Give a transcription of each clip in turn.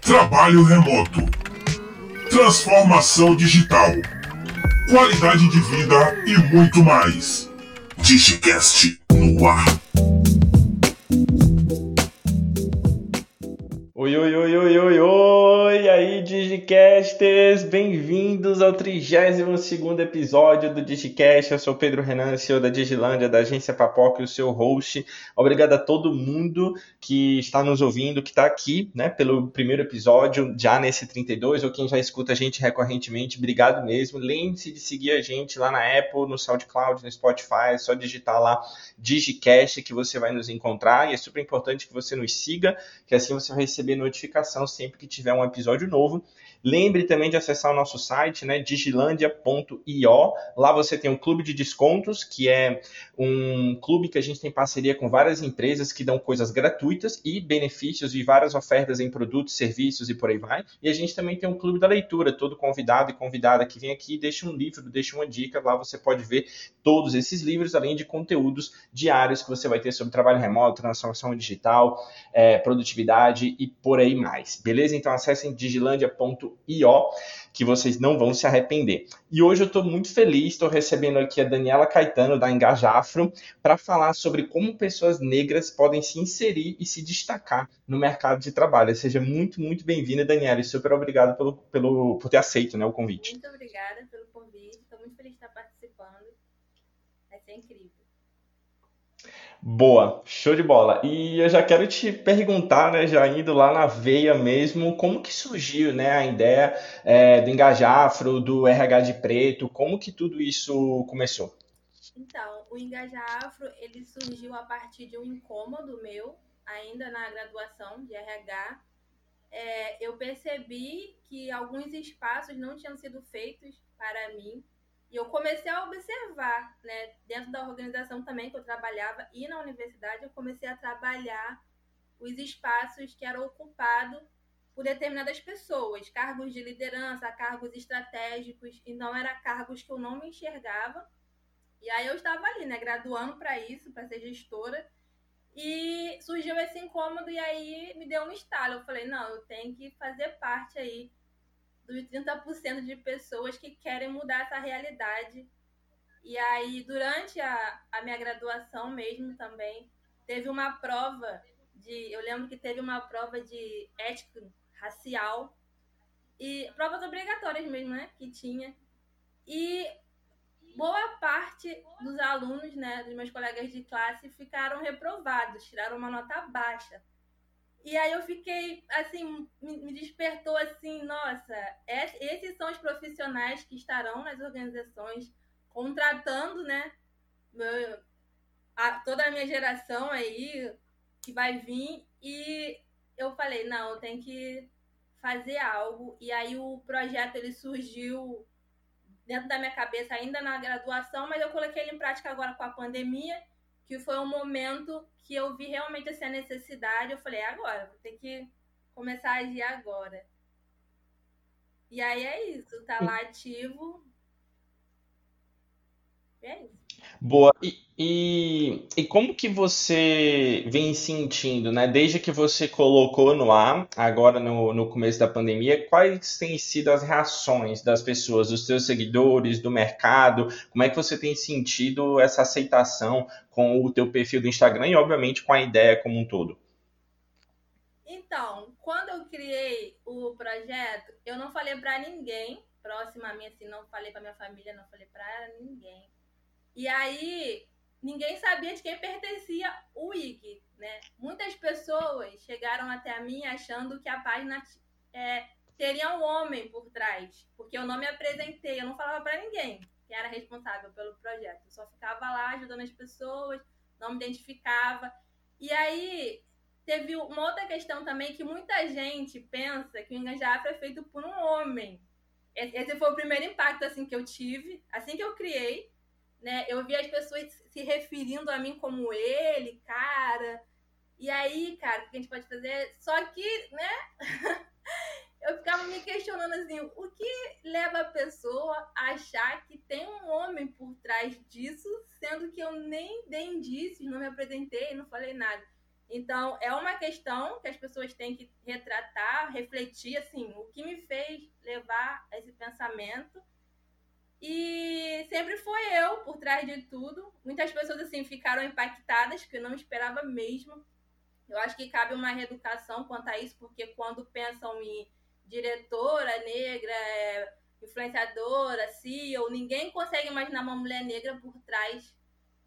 Trabalho remoto. Transformação digital. Qualidade de vida e muito mais. Digicast no ar. Oi, oi, oi, oi, oi, oi! Digicasters! Bem-vindos ao 32 episódio do Digicast. Eu sou Pedro Renan, CEO da Digilândia, da agência Papoca e o seu host. Obrigado a todo mundo que está nos ouvindo, que está aqui, né, pelo primeiro episódio, já nesse 32, ou quem já escuta a gente recorrentemente. Obrigado mesmo. Lembre-se de seguir a gente lá na Apple, no SoundCloud, no Spotify. É só digitar lá Digicast que você vai nos encontrar. E é super importante que você nos siga, que assim você vai receber notificação sempre que tiver um episódio novo. Lembre também de acessar o nosso site, né, digilandia.io. Lá você tem um clube de descontos, que é um clube que a gente tem parceria com várias empresas que dão coisas gratuitas e benefícios e várias ofertas em produtos, serviços e por aí vai. E a gente também tem um clube da leitura. Todo convidado e convidada que vem aqui deixa um livro, deixa uma dica. Lá você pode ver todos esses livros, além de conteúdos diários que você vai ter sobre trabalho remoto, transformação digital, é, produtividade e por aí mais. Beleza? Então acessem io que vocês não vão se arrepender. E hoje eu estou muito feliz, estou recebendo aqui a Daniela Caetano, da Engajafro, para falar sobre como pessoas negras podem se inserir e se destacar no mercado de trabalho. Seja muito, muito bem-vinda, Daniela, e super obrigado pelo, pelo, por ter aceito né, o convite. Muito obrigada pelo convite, estou muito feliz de estar participando, vai ser incrível. Boa, show de bola. E eu já quero te perguntar, né, já indo lá na veia mesmo, como que surgiu, né, a ideia é, do Engajafro, do RH de Preto, como que tudo isso começou? Então, o Engajafro, ele surgiu a partir de um incômodo meu, ainda na graduação de RH. É, eu percebi que alguns espaços não tinham sido feitos para mim e eu comecei a observar, né, dentro da organização também que eu trabalhava e na universidade, eu comecei a trabalhar os espaços que eram ocupados por determinadas pessoas, cargos de liderança, cargos estratégicos, e não eram cargos que eu não me enxergava. E aí eu estava ali, né, graduando para isso, para ser gestora, e surgiu esse incômodo e aí me deu um estalo. Eu falei, não, eu tenho que fazer parte aí dos 30% de pessoas que querem mudar essa realidade. E aí, durante a, a minha graduação mesmo também, teve uma prova de. Eu lembro que teve uma prova de ética racial e provas obrigatórias mesmo, né? Que tinha. E boa parte dos alunos, né, dos meus colegas de classe, ficaram reprovados, tiraram uma nota baixa. E aí eu fiquei, assim, me despertou assim, nossa, é, esses são os profissionais que estarão nas organizações contratando, né, a, toda a minha geração aí que vai vir. E eu falei, não, tenho que fazer algo. E aí o projeto ele surgiu dentro da minha cabeça ainda na graduação, mas eu coloquei ele em prática agora com a pandemia que foi um momento que eu vi realmente assim, a necessidade. Eu falei, é agora, vou ter que começar a agir agora. E aí é isso, tá lá ativo. E é isso. Boa. E, e, e, como que você vem sentindo, né? Desde que você colocou no ar, agora no, no começo da pandemia, quais têm sido as reações das pessoas, dos seus seguidores, do mercado? Como é que você tem sentido essa aceitação com o teu perfil do Instagram e, obviamente, com a ideia como um todo? Então, quando eu criei o projeto, eu não falei para ninguém, próximo a mim, assim, não falei para minha família, não falei para ninguém e aí, ninguém sabia de quem pertencia o Wiki, né? Muitas pessoas chegaram até mim achando que a página é, teria um homem por trás, porque eu não me apresentei, eu não falava para ninguém quem era responsável pelo projeto. Eu só ficava lá ajudando as pessoas, não me identificava. E aí, teve uma outra questão também que muita gente pensa que o Enganjafra é feito por um homem. Esse foi o primeiro impacto assim que eu tive, assim que eu criei né? Eu vi as pessoas se referindo a mim como ele, cara. E aí, cara, o que a gente pode fazer? Só que, né? eu ficava me questionando assim, o que leva a pessoa a achar que tem um homem por trás disso, sendo que eu nem dei indícios, não me apresentei, não falei nada. Então, é uma questão que as pessoas têm que retratar, refletir, assim, o que me fez levar a esse pensamento. E sempre foi eu por trás de tudo. Muitas pessoas, assim, ficaram impactadas, que eu não esperava mesmo. Eu acho que cabe uma reeducação quanto a isso, porque quando pensam em diretora negra, é, influenciadora, CEO, ninguém consegue imaginar uma mulher negra por trás.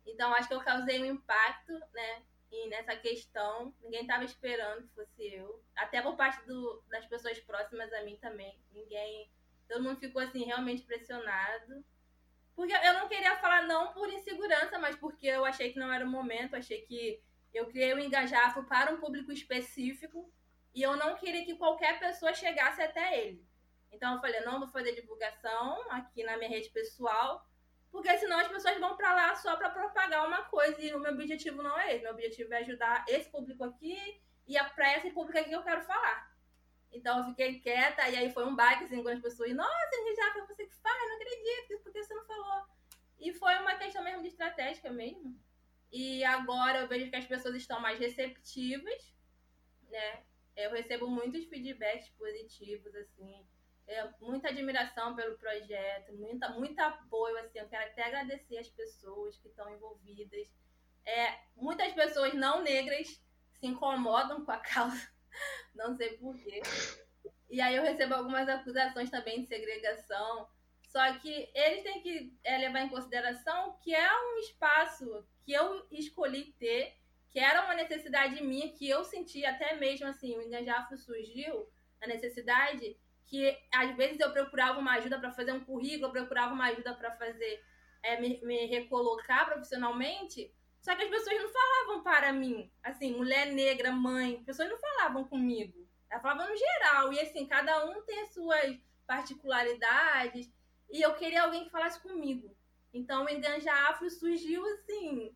Então, acho que eu causei um impacto, né? E nessa questão, ninguém estava esperando que fosse eu. Até por parte do, das pessoas próximas a mim também. Ninguém. Todo mundo ficou assim, realmente pressionado. Porque eu não queria falar não por insegurança, mas porque eu achei que não era o momento, achei que eu criei o um engajafo para um público específico e eu não queria que qualquer pessoa chegasse até ele. Então eu falei, não vou fazer divulgação aqui na minha rede pessoal, porque senão as pessoas vão para lá só para propagar uma coisa e o meu objetivo não é esse. Meu objetivo é ajudar esse público aqui e a para esse público aqui que eu quero falar. Então eu fiquei quieta e aí foi um baque assim com as pessoas. Nossa, já foi você que faz, não acredito, por que você não falou? E foi uma questão mesmo de estratégica mesmo. E agora eu vejo que as pessoas estão mais receptivas, né? Eu recebo muitos feedbacks positivos, assim é, muita admiração pelo projeto, muita, muito apoio, assim, eu quero até agradecer as pessoas que estão envolvidas. É, muitas pessoas não negras se incomodam com a causa, não sei porquê. E aí eu recebo algumas acusações também de segregação, só que eles têm que é, levar em consideração que é um espaço que eu escolhi ter, que era uma necessidade minha, que eu senti até mesmo assim, o Enganjafo surgiu, a necessidade que às vezes eu procurava uma ajuda para fazer um currículo, eu procurava uma ajuda para fazer é, me, me, recolocar profissionalmente, só que as pessoas não falavam para mim, assim, mulher negra, mãe, as pessoas não falavam comigo, elas falavam no geral, e assim, cada um tem as suas particularidades, e eu queria alguém que falasse comigo. Então o Enganja Afro surgiu assim,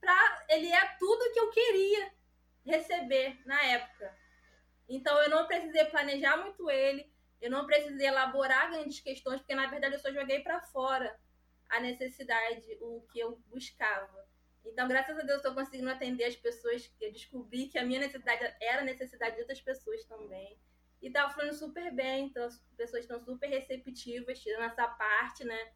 pra, ele é tudo que eu queria receber na época. Então eu não precisei planejar muito ele, eu não precisei elaborar grandes questões, porque na verdade eu só joguei para fora a necessidade, o que eu buscava. Então, graças a Deus, estou conseguindo atender as pessoas que eu descobri que a minha necessidade era a necessidade de outras pessoas também. E tá fluindo super bem, então as pessoas estão super receptivas, tirando essa parte, né,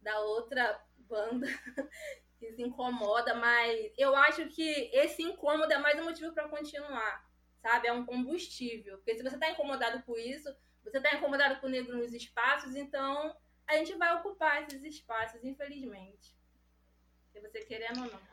da outra banda que se incomoda, mas eu acho que esse incômodo é mais um motivo para continuar, sabe? É um combustível. Porque se você está incomodado com isso, você está incomodado com o negro nos espaços, então a gente vai ocupar esses espaços, infelizmente. Se você querendo ou não.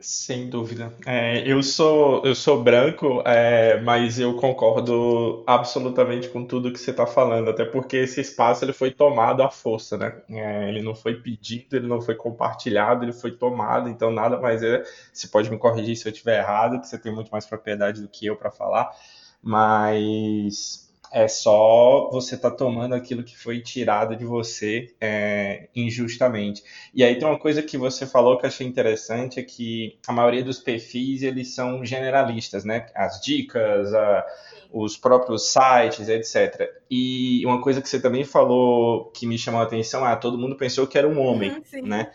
Sem dúvida. É, eu sou eu sou branco, é, mas eu concordo absolutamente com tudo que você está falando, até porque esse espaço ele foi tomado à força, né? É, ele não foi pedido, ele não foi compartilhado, ele foi tomado, então nada mais é. Você pode me corrigir se eu estiver errado, que você tem muito mais propriedade do que eu para falar, mas é só você tá tomando aquilo que foi tirado de você é, injustamente. E aí tem uma coisa que você falou que eu achei interessante, é que a maioria dos perfis, eles são generalistas, né? As dicas, a, os próprios sites, etc. E uma coisa que você também falou que me chamou a atenção, ah, todo mundo pensou que era um homem, uhum, né?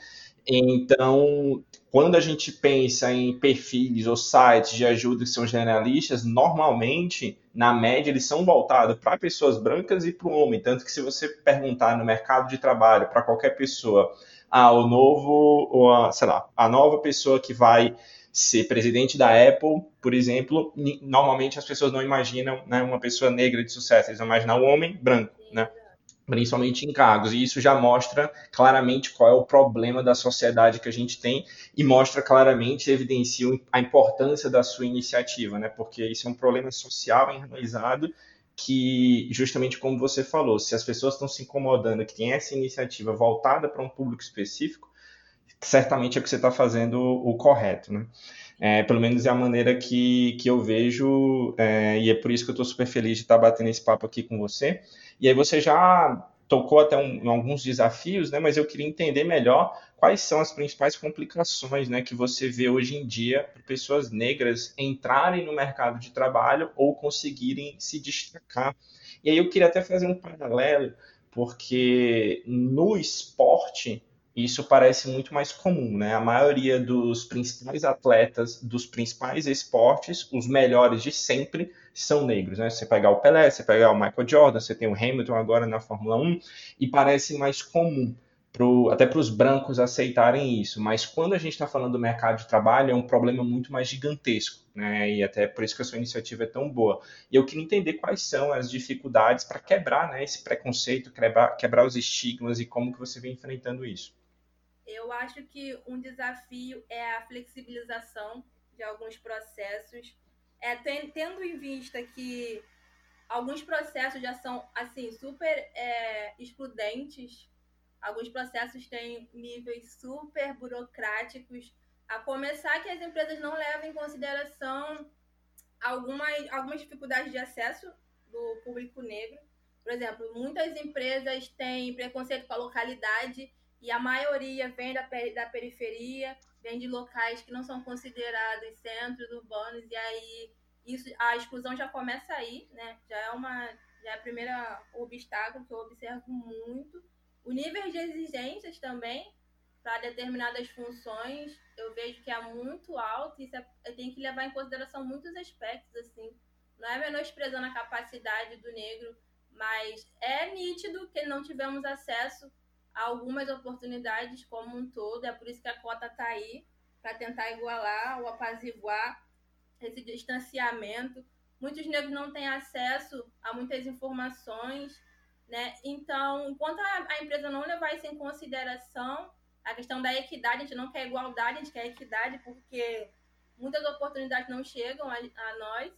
Então, quando a gente pensa em perfis ou sites de ajuda que são generalistas, normalmente, na média, eles são voltados para pessoas brancas e para o homem. Tanto que se você perguntar no mercado de trabalho para qualquer pessoa, ah, o novo, ou a, sei lá, a nova pessoa que vai ser presidente da Apple, por exemplo, normalmente as pessoas não imaginam né, uma pessoa negra de sucesso, eles vão imaginar um homem branco, né? Principalmente em cargos. E isso já mostra claramente qual é o problema da sociedade que a gente tem e mostra claramente, evidencia a importância da sua iniciativa, né? Porque isso é um problema social enraizado que, justamente como você falou, se as pessoas estão se incomodando que tem essa iniciativa voltada para um público específico, certamente é que você está fazendo o correto, né? É, pelo menos é a maneira que, que eu vejo, é, e é por isso que eu estou super feliz de estar tá batendo esse papo aqui com você. E aí você já tocou até um, em alguns desafios, né? Mas eu queria entender melhor quais são as principais complicações, né, que você vê hoje em dia para pessoas negras entrarem no mercado de trabalho ou conseguirem se destacar. E aí eu queria até fazer um paralelo, porque no esporte isso parece muito mais comum, né? A maioria dos principais atletas dos principais esportes, os melhores de sempre, são negros, né? Você pegar o Pelé, você pegar o Michael Jordan, você tem o Hamilton agora na Fórmula 1, e parece mais comum pro, até para os brancos aceitarem isso. Mas quando a gente está falando do mercado de trabalho, é um problema muito mais gigantesco, né? E até por isso que a sua iniciativa é tão boa. E eu queria entender quais são as dificuldades para quebrar né, esse preconceito, quebrar, quebrar os estigmas e como que você vem enfrentando isso. Eu acho que um desafio é a flexibilização de alguns processos, é, tendo em vista que alguns processos já são assim super é, excludentes Alguns processos têm níveis super burocráticos, a começar que as empresas não levam em consideração algumas, algumas dificuldades de acesso do público negro. Por exemplo, muitas empresas têm preconceito com a localidade e a maioria vem da, da periferia, vem de locais que não são considerados centros urbanos, e aí isso, a exclusão já começa aí, né? Já é uma já é a primeira obstáculo que eu observo muito. O nível de exigências também para determinadas funções eu vejo que é muito alto e isso é, tem que levar em consideração muitos aspectos assim. Não é menosprezando a capacidade do negro, mas é nítido que não tivemos acesso algumas oportunidades como um todo. É por isso que a cota está aí para tentar igualar ou apaziguar esse distanciamento. Muitos negros não têm acesso a muitas informações né? Então, enquanto a, empresa não levar isso em consideração, a questão da equidade, a gente não quer igualdade, a gente quer equidade, porque muitas oportunidades não chegam a, a nós,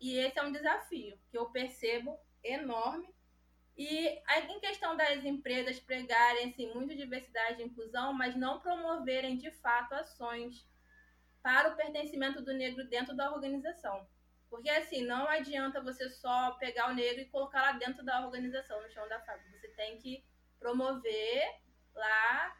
e esse é um desafio que eu percebo enorme. E em questão das empresas pregarem assim, muito diversidade e inclusão, mas não promoverem de fato ações para o pertencimento do negro dentro da organização. Porque assim, não adianta você só pegar o negro e colocar lá dentro da organização, no chão da fábrica. Você tem que promover lá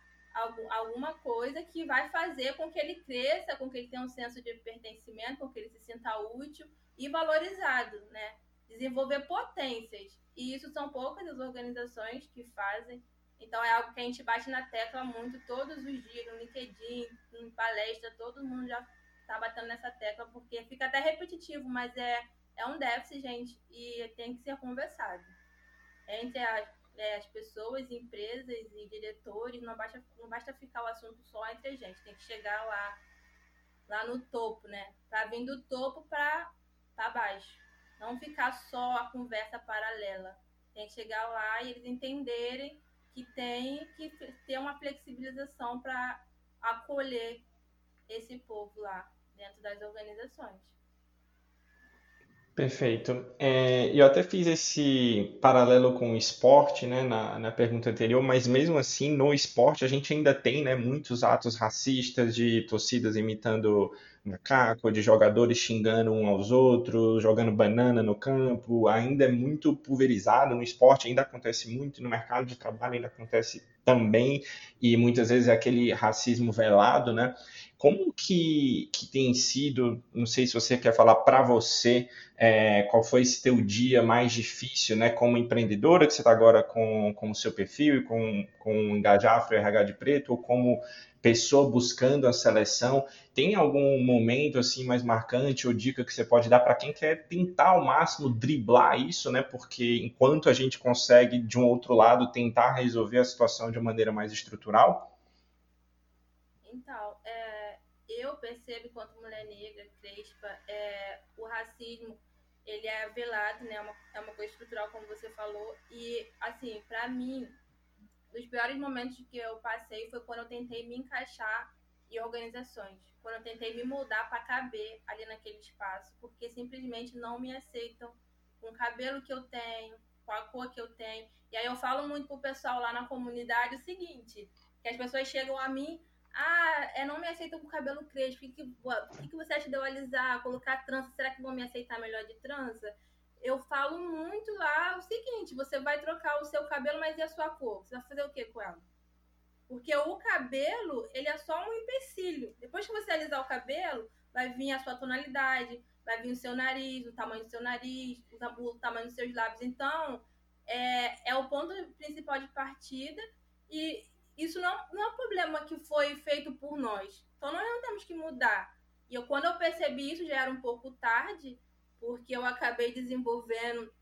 alguma coisa que vai fazer com que ele cresça, com que ele tenha um senso de pertencimento, com que ele se sinta útil e valorizado, né? Desenvolver potências. E isso são poucas as organizações que fazem. Então é algo que a gente bate na tecla muito todos os dias, no LinkedIn, em palestra, todo mundo já tá batendo nessa tecla, porque fica até repetitivo, mas é, é um déficit, gente, e tem que ser conversado. Entre a, é, as pessoas, empresas e diretores, não basta, não basta ficar o assunto só entre a gente, tem que chegar lá, lá no topo, né? Para vir do topo para baixo. Não ficar só a conversa paralela. Tem que chegar lá e eles entenderem que tem que ter uma flexibilização para acolher esse povo lá dentro das organizações. Perfeito. É, eu até fiz esse paralelo com o esporte, né, na, na pergunta anterior, mas mesmo assim, no esporte, a gente ainda tem, né, muitos atos racistas de torcidas imitando macaco, de jogadores xingando um aos outros, jogando banana no campo, ainda é muito pulverizado no esporte, ainda acontece muito, no mercado de trabalho ainda acontece também, e muitas vezes é aquele racismo velado, né? Como que, que tem sido, não sei se você quer falar para você, é, qual foi esse teu dia mais difícil, né, como empreendedora, que você está agora com, com o seu perfil e com, com o Engajar Afro RH de Preto, ou como pessoa buscando a seleção, tem algum momento assim mais marcante ou dica que você pode dar para quem quer tentar ao máximo driblar isso, né? Porque enquanto a gente consegue de um outro lado tentar resolver a situação de uma maneira mais estrutural? Então, é, eu percebo enquanto mulher negra, crespa, é, o racismo ele é velado, né? É uma, é uma coisa estrutural, como você falou. E, assim, para mim, dos piores momentos que eu passei foi quando eu tentei me encaixar em organizações. Quando eu tentei me mudar para caber ali naquele espaço, porque simplesmente não me aceitam com o cabelo que eu tenho, com a cor que eu tenho. E aí eu falo muito pro pessoal lá na comunidade o seguinte, que as pessoas chegam a mim, ah, é, não me aceitam com cabelo crespo. O que, que, que você acha de eu alisar, colocar trança? Será que vão me aceitar melhor de trança? Eu falo muito lá o seguinte: você vai trocar o seu cabelo, mas e a sua cor? Você vai fazer o que com ela? Porque o cabelo, ele é só um empecilho. Depois que você alisar o cabelo, vai vir a sua tonalidade, vai vir o seu nariz, o tamanho do seu nariz, o tamanho dos seus lábios. Então, é, é o ponto principal de partida. E isso não, não é um problema que foi feito por nós. Então nós não temos que mudar. E eu, quando eu percebi isso, já era um pouco tarde, porque eu acabei desenvolvendo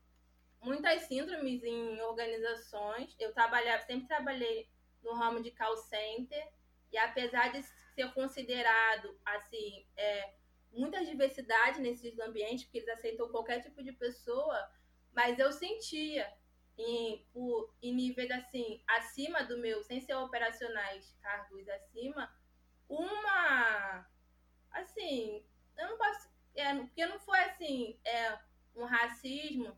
muitas síndromes em organizações. Eu trabalhava, sempre trabalhei no ramo de call center, e apesar de ser considerado assim, é, muita diversidade nesses ambientes, porque eles aceitam qualquer tipo de pessoa, mas eu sentia em, por, em níveis assim, acima do meu, sem ser operacionais, cargos acima, uma assim, eu não posso. É, porque não foi assim, é, um racismo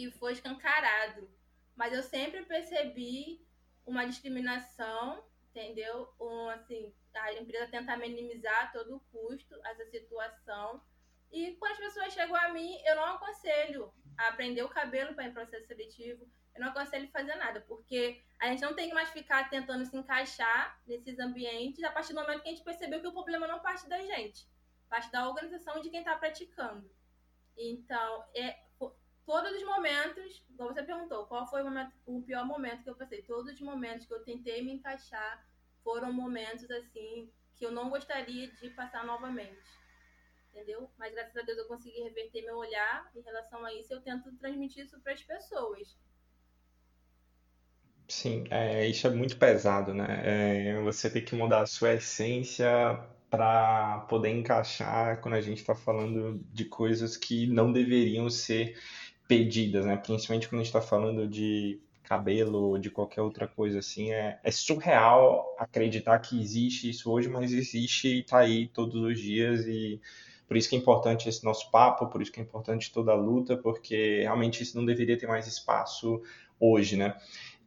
que foi escancarado. Mas eu sempre percebi uma discriminação, entendeu? Um, assim, a empresa tenta minimizar a todo custo essa situação. E quando as pessoas chegam a mim, eu não aconselho a aprender o cabelo para ir processo seletivo. Eu não aconselho fazer nada, porque a gente não tem que mais ficar tentando se encaixar nesses ambientes a partir do momento que a gente percebeu que o problema não parte da gente, parte da organização de quem está praticando. Então, é, todos os momentos, como você perguntou, qual foi o, momento, o pior momento que eu passei? Todos os momentos que eu tentei me encaixar foram momentos assim que eu não gostaria de passar novamente. Entendeu? Mas graças a Deus eu consegui reverter meu olhar em relação a isso e eu tento transmitir isso para as pessoas. Sim, é, isso é muito pesado, né? É, você tem que mudar a sua essência para poder encaixar quando a gente está falando de coisas que não deveriam ser pedidas, né? Principalmente quando a gente está falando de cabelo ou de qualquer outra coisa assim. É, é surreal acreditar que existe isso hoje, mas existe e está aí todos os dias e por isso que é importante esse nosso papo, por isso que é importante toda a luta, porque realmente isso não deveria ter mais espaço hoje, né?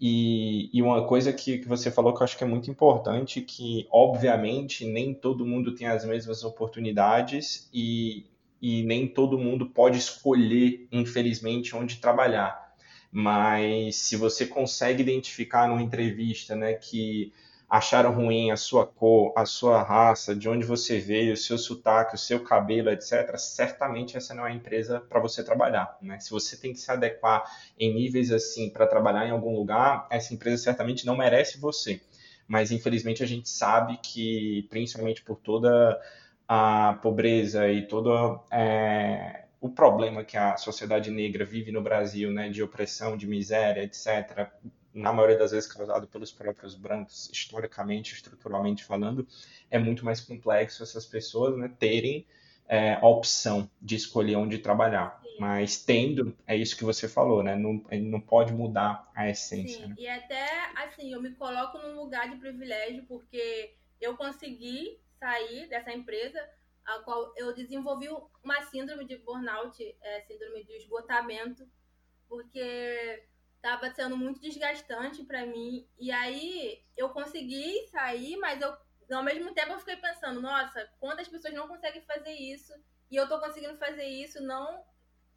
E, e, uma coisa que, que você falou que eu acho que é muito importante, que obviamente nem todo mundo tem as mesmas oportunidades e, e nem todo mundo pode escolher, infelizmente, onde trabalhar. Mas se você consegue identificar numa entrevista né, que acharam ruim a sua cor, a sua raça, de onde você veio, o seu sotaque, o seu cabelo, etc., certamente essa não é a empresa para você trabalhar. Né? Se você tem que se adequar em níveis assim para trabalhar em algum lugar, essa empresa certamente não merece você. Mas infelizmente a gente sabe que, principalmente por toda a pobreza e todo é, o problema que a sociedade negra vive no Brasil, né, de opressão, de miséria, etc., na maioria das vezes causado pelos próprios brancos, historicamente, estruturalmente falando, é muito mais complexo essas pessoas né, terem é, a opção de escolher onde trabalhar. Sim. Mas tendo, é isso que você falou, né? Não, não pode mudar a essência. Sim, né? e até assim, eu me coloco num lugar de privilégio porque eu consegui sair dessa empresa a qual eu desenvolvi uma síndrome de burnout, é, síndrome de esgotamento, porque tava sendo muito desgastante para mim. E aí eu consegui sair, mas eu ao mesmo tempo eu fiquei pensando, nossa, quantas pessoas não conseguem fazer isso e eu tô conseguindo fazer isso, não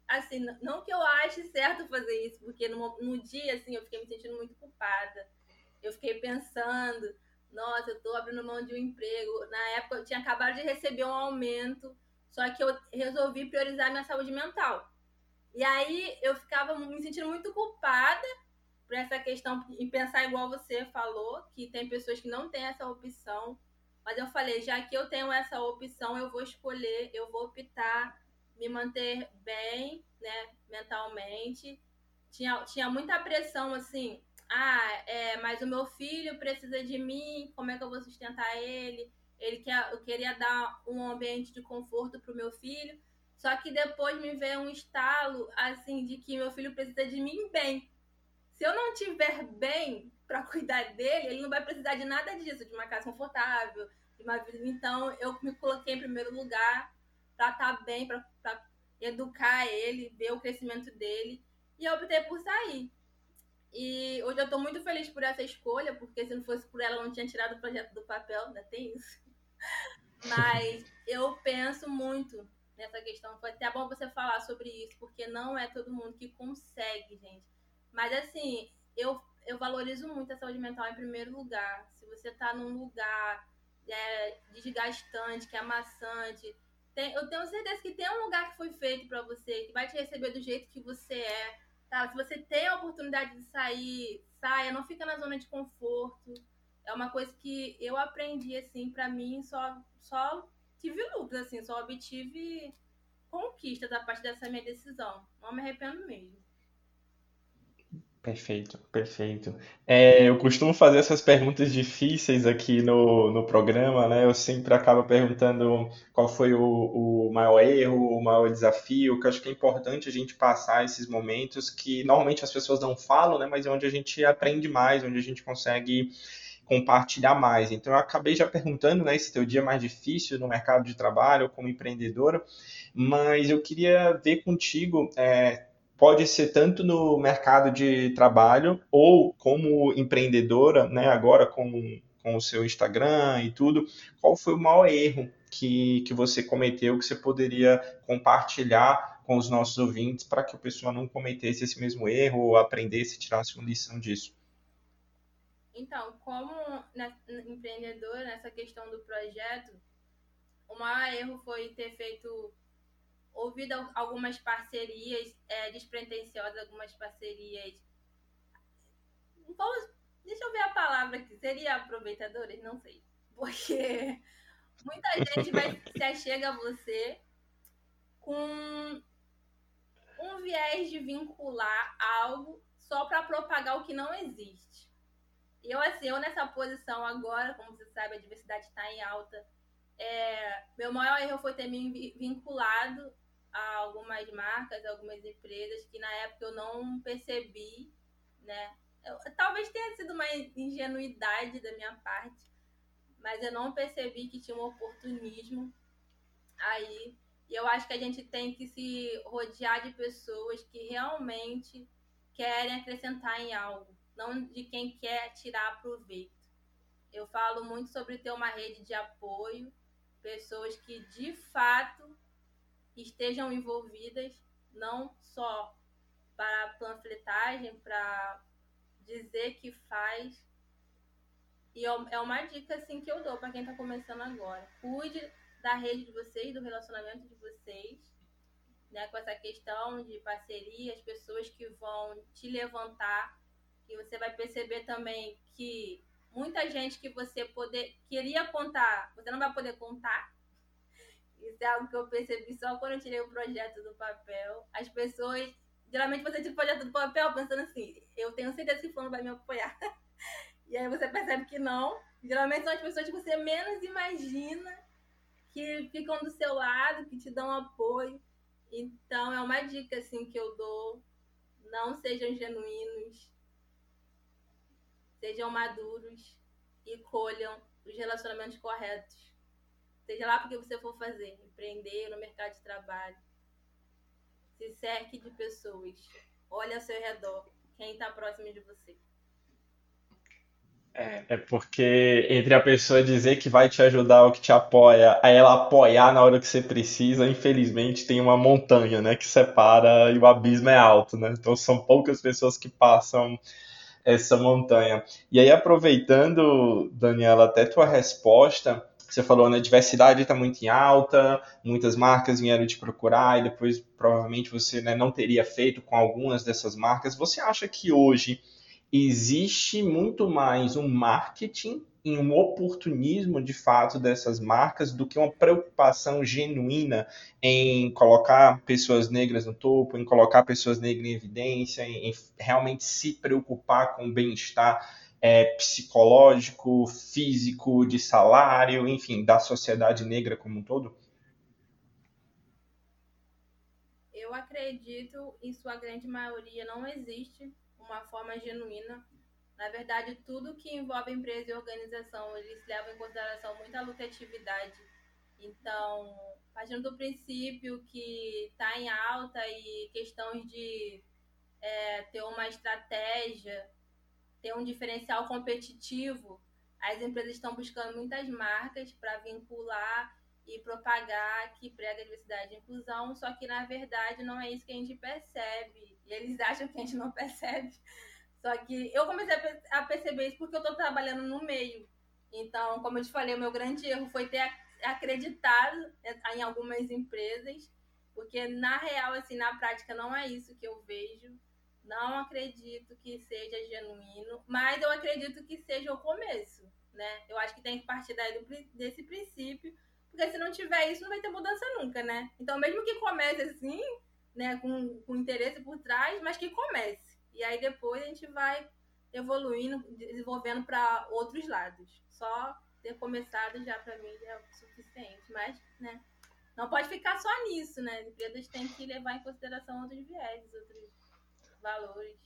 assim, não que eu ache certo fazer isso, porque no, no dia assim eu fiquei me sentindo muito culpada. Eu fiquei pensando, nossa, eu tô abrindo mão de um emprego. Na época eu tinha acabado de receber um aumento, só que eu resolvi priorizar minha saúde mental. E aí eu ficava me sentindo muito culpada por essa questão em pensar igual você falou, que tem pessoas que não têm essa opção. Mas eu falei, já que eu tenho essa opção, eu vou escolher, eu vou optar me manter bem, né, mentalmente. Tinha, tinha muita pressão assim, ah, é, mas o meu filho precisa de mim, como é que eu vou sustentar ele? Ele quer, eu queria dar um ambiente de conforto para o meu filho. Só que depois me veio um estalo, assim, de que meu filho precisa de mim bem. Se eu não tiver bem para cuidar dele, ele não vai precisar de nada disso, de uma casa confortável, de uma vida. Então, eu me coloquei em primeiro lugar para estar tá bem, para educar ele, ver o crescimento dele. E eu optei por sair. E hoje eu estou muito feliz por essa escolha, porque se não fosse por ela, eu não tinha tirado o projeto do papel, ainda tem isso. Mas eu penso muito nessa questão. Foi até bom você falar sobre isso, porque não é todo mundo que consegue, gente. Mas assim, eu, eu valorizo muito a saúde mental em primeiro lugar. Se você tá num lugar é, desgastante, que é amassante, tem, eu tenho certeza que tem um lugar que foi feito para você, que vai te receber do jeito que você é. Tá? Se você tem a oportunidade de sair, saia, não fica na zona de conforto. é uma coisa que eu aprendi, assim, para mim, só, só tive lucros, assim, só obtive conquistas a partir dessa minha decisão. Não me arrependo mesmo. Perfeito, perfeito. É, eu costumo fazer essas perguntas difíceis aqui no, no programa, né? Eu sempre acabo perguntando qual foi o, o maior erro, o maior desafio, que eu acho que é importante a gente passar esses momentos que normalmente as pessoas não falam, né? Mas é onde a gente aprende mais, onde a gente consegue compartilhar mais. Então eu acabei já perguntando, né, esse teu dia mais difícil no mercado de trabalho como empreendedora, mas eu queria ver contigo é, pode ser tanto no mercado de trabalho ou como empreendedora, né, agora com, com o seu Instagram e tudo, qual foi o maior erro que, que você cometeu que você poderia compartilhar com os nossos ouvintes para que o pessoal não cometesse esse mesmo erro ou aprendesse, tirasse uma lição disso? Então, como empreendedora nessa questão do projeto, o maior erro foi ter feito ouvido algumas parcerias é, despretensiosas, algumas parcerias. Vamos, deixa eu ver a palavra aqui. Seria aproveitadores? Não sei. Porque muita gente vai, se achega a você com um viés de vincular algo só para propagar o que não existe. Eu, assim, eu nessa posição agora, como você sabe, a diversidade está em alta. É, meu maior erro foi ter me vinculado a algumas marcas, algumas empresas que na época eu não percebi, né? Eu, talvez tenha sido uma ingenuidade da minha parte, mas eu não percebi que tinha um oportunismo aí. E eu acho que a gente tem que se rodear de pessoas que realmente querem acrescentar em algo, não de quem quer tirar proveito. Eu falo muito sobre ter uma rede de apoio, pessoas que de fato estejam envolvidas, não só para panfletagem, para dizer que faz. E é uma dica assim que eu dou para quem está começando agora. Cuide da rede de vocês, do relacionamento de vocês, né, com essa questão de parceria, as pessoas que vão te levantar, e você vai perceber também que muita gente que você poder queria contar, você não vai poder contar, isso é algo que eu percebi só quando eu tirei o projeto do papel. As pessoas. Geralmente você tira o projeto do papel pensando assim, eu tenho certeza que fulano vai me apoiar. E aí você percebe que não. Geralmente são as pessoas que você menos imagina que ficam do seu lado, que te dão apoio. Então é uma dica assim que eu dou. Não sejam genuínos. Sejam maduros e colham os relacionamentos corretos Seja lá porque você for fazer, empreender no mercado de trabalho. Se cerque de pessoas. Olhe ao seu redor. Quem está próximo de você. É, é porque entre a pessoa dizer que vai te ajudar ou que te apoia, a ela apoiar na hora que você precisa, infelizmente tem uma montanha, né, que separa e o abismo é alto, né? Então são poucas pessoas que passam essa montanha. E aí aproveitando, Daniela, até tua resposta, você falou, né? Diversidade está muito em alta, muitas marcas vieram te procurar e depois provavelmente você né, não teria feito com algumas dessas marcas. Você acha que hoje existe muito mais um marketing e um oportunismo de fato dessas marcas do que uma preocupação genuína em colocar pessoas negras no topo, em colocar pessoas negras em evidência, em, em realmente se preocupar com o bem-estar é, psicológico, físico, de salário, enfim, da sociedade negra como um todo? Eu acredito, em sua grande maioria, não existe uma forma genuína. Na verdade, tudo que envolve empresa e organização, eles levam em consideração muita lucratividade. Então, partindo do princípio que está em alta e questões de é, ter uma estratégia ter um diferencial competitivo, as empresas estão buscando muitas marcas para vincular e propagar que prega diversidade e inclusão, só que na verdade não é isso que a gente percebe. E eles acham que a gente não percebe. Só que eu comecei a perceber isso porque eu estou trabalhando no meio. Então, como eu te falei, o meu grande erro foi ter acreditado em algumas empresas, porque na real, assim, na prática, não é isso que eu vejo Não acredito que seja genuíno, mas eu acredito que seja o começo, né? Eu acho que tem que partir daí do, desse princípio, porque se não tiver isso, não vai ter mudança nunca, né? Então, mesmo que comece assim, né, com, com interesse por trás, mas que comece. E aí depois a gente vai evoluindo, desenvolvendo para outros lados. Só ter começado já para mim é o suficiente, mas, né, não pode ficar só nisso, né? As empresas têm que levar em consideração outros viés, outros valores.